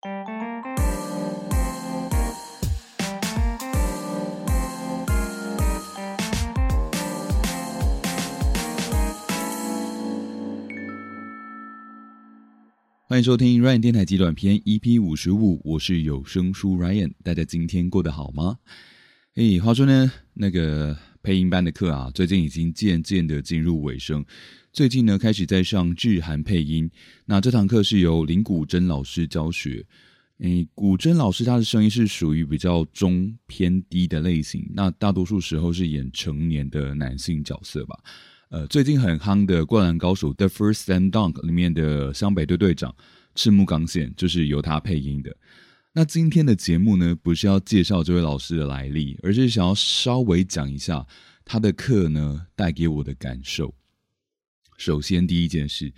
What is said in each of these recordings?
欢迎收听 Ryan 电台极短篇 EP 五十五，我是有声书 Ryan，大家今天过得好吗？诶，话说呢，那个配音班的课啊，最近已经渐渐的进入尾声，最近呢开始在上日韩配音，那这堂课是由林古珍老师教学。诶，古珍老师他的声音是属于比较中偏低的类型，那大多数时候是演成年的男性角色吧。呃，最近很夯的《灌篮高手》The First Slam Dunk 里面的湘北队队长赤木刚宪就是由他配音的。那今天的节目呢，不是要介绍这位老师的来历，而是想要稍微讲一下他的课呢带给我的感受。首先，第一件事，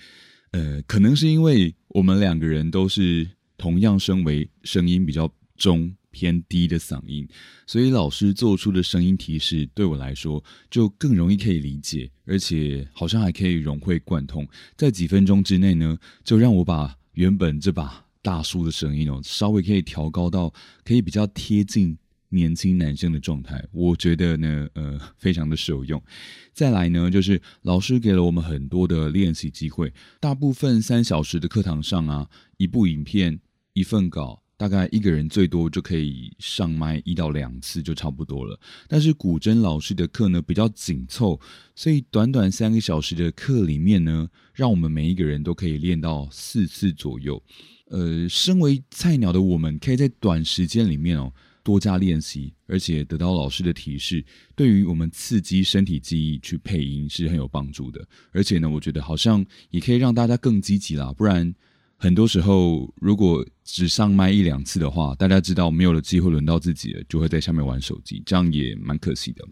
呃，可能是因为我们两个人都是同样身为声音比较中。偏低的嗓音，所以老师做出的声音提示对我来说就更容易可以理解，而且好像还可以融会贯通。在几分钟之内呢，就让我把原本这把大叔的声音哦，稍微可以调高到可以比较贴近年轻男生的状态。我觉得呢，呃，非常的受用。再来呢，就是老师给了我们很多的练习机会，大部分三小时的课堂上啊，一部影片，一份稿。大概一个人最多就可以上麦一到两次就差不多了。但是古筝老师的课呢比较紧凑，所以短短三个小时的课里面呢，让我们每一个人都可以练到四次左右。呃，身为菜鸟的我们，可以在短时间里面哦多加练习，而且得到老师的提示，对于我们刺激身体记忆去配音是很有帮助的。而且呢，我觉得好像也可以让大家更积极啦，不然。很多时候，如果只上麦一两次的话，大家知道没有了机会轮到自己了，就会在下面玩手机，这样也蛮可惜的。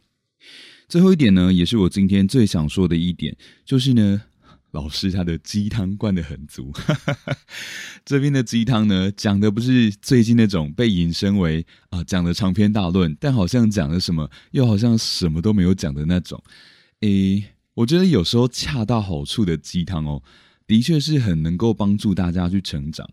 最后一点呢，也是我今天最想说的一点，就是呢，老师他的鸡汤灌的很足。这边的鸡汤呢，讲的不是最近那种被引申为啊讲的长篇大论，但好像讲了什么，又好像什么都没有讲的那种。诶，我觉得有时候恰到好处的鸡汤哦。的确是很能够帮助大家去成长。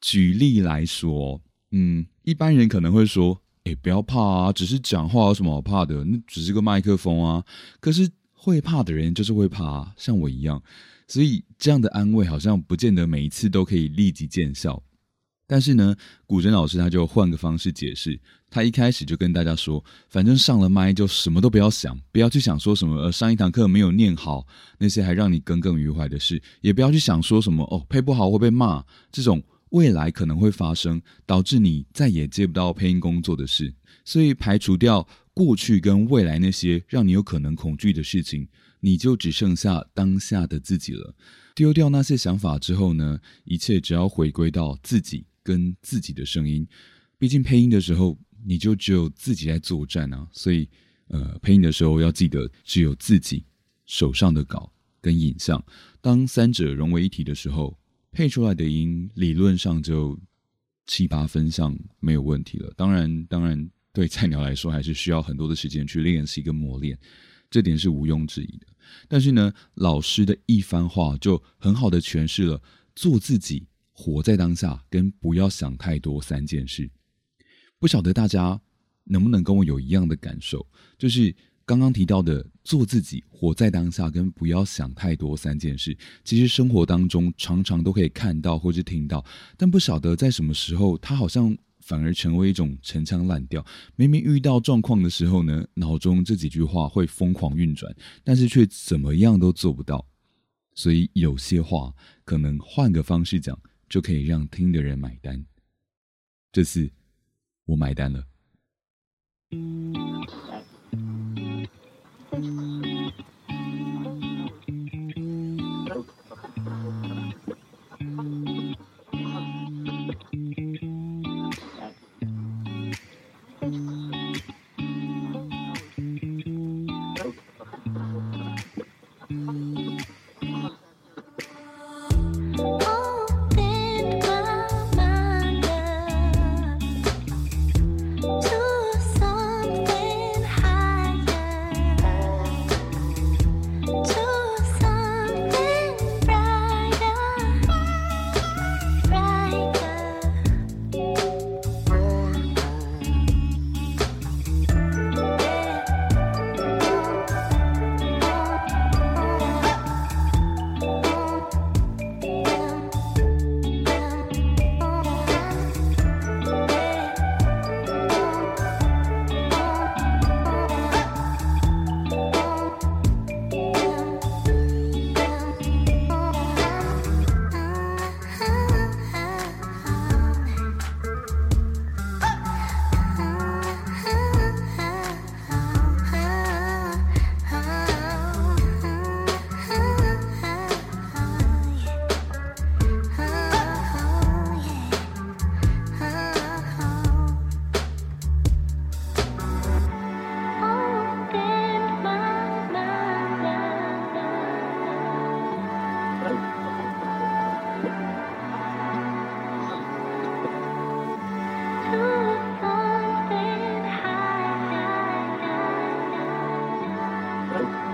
举例来说，嗯，一般人可能会说：“诶，不要怕啊，只是讲话有什么好怕的？那只是个麦克风啊。”可是会怕的人就是会怕，像我一样。所以这样的安慰好像不见得每一次都可以立即见效。但是呢，古筝老师他就换个方式解释。他一开始就跟大家说，反正上了麦就什么都不要想，不要去想说什么呃上一堂课没有念好那些还让你耿耿于怀的事，也不要去想说什么哦配不好会被骂这种未来可能会发生导致你再也接不到配音工作的事。所以排除掉过去跟未来那些让你有可能恐惧的事情，你就只剩下当下的自己了。丢掉那些想法之后呢，一切只要回归到自己。跟自己的声音，毕竟配音的时候，你就只有自己在作战啊，所以，呃，配音的时候要记得，只有自己手上的稿跟影像，当三者融为一体的时候，配出来的音理论上就七八分上没有问题了。当然，当然，对菜鸟来说，还是需要很多的时间去练习跟磨练，这点是毋庸置疑的。但是呢，老师的一番话就很好的诠释了做自己。活在当下跟不要想太多三件事，不晓得大家能不能跟我有一样的感受？就是刚刚提到的做自己、活在当下跟不要想太多三件事，其实生活当中常常都可以看到或是听到，但不晓得在什么时候，它好像反而成为一种陈腔滥调。明明遇到状况的时候呢，脑中这几句话会疯狂运转，但是却怎么样都做不到。所以有些话可能换个方式讲。就可以让听的人买单。这次我买单了。Bye.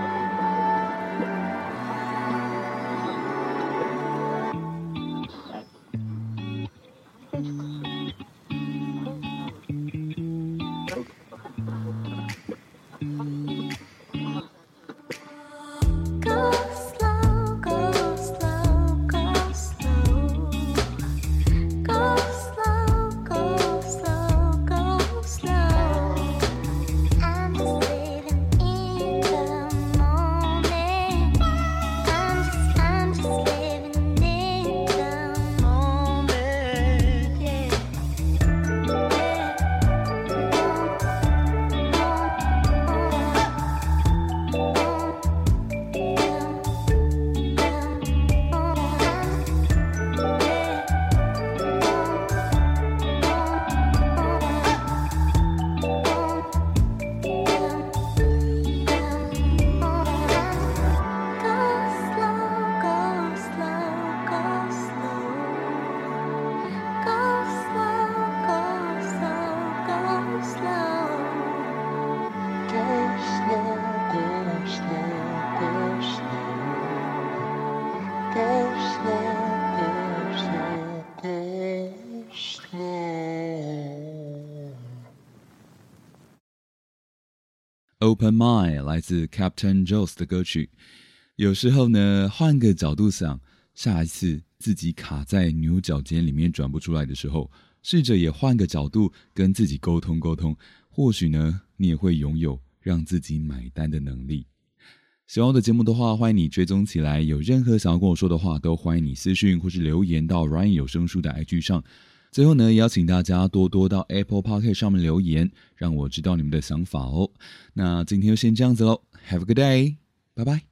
Open Mind》来自 Captain Jones 的歌曲。有时候呢，换个角度想，下一次自己卡在牛角尖里面转不出来的时候，试着也换个角度跟自己沟通沟通，或许呢，你也会拥有让自己买单的能力。喜欢我的节目的话，欢迎你追踪起来。有任何想要跟我说的话，都欢迎你私讯或是留言到 Ryan 有声书的 IG 上。最后呢，也邀请大家多多到 Apple p o c k e t 上面留言，让我知道你们的想法哦。那今天就先这样子喽，Have a good day，拜拜。